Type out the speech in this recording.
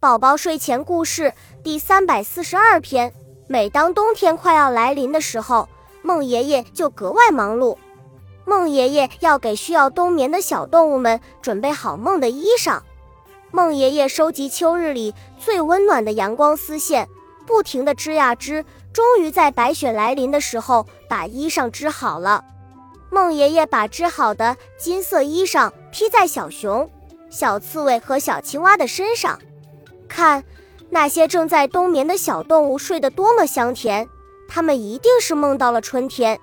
宝宝睡前故事第三百四十二篇。每当冬天快要来临的时候，孟爷爷就格外忙碌。孟爷爷要给需要冬眠的小动物们准备好梦的衣裳。孟爷爷收集秋日里最温暖的阳光丝线，不停地织呀织，终于在白雪来临的时候把衣裳织好了。孟爷爷把织好的金色衣裳披在小熊、小刺猬和小青蛙的身上。看，那些正在冬眠的小动物睡得多么香甜，它们一定是梦到了春天。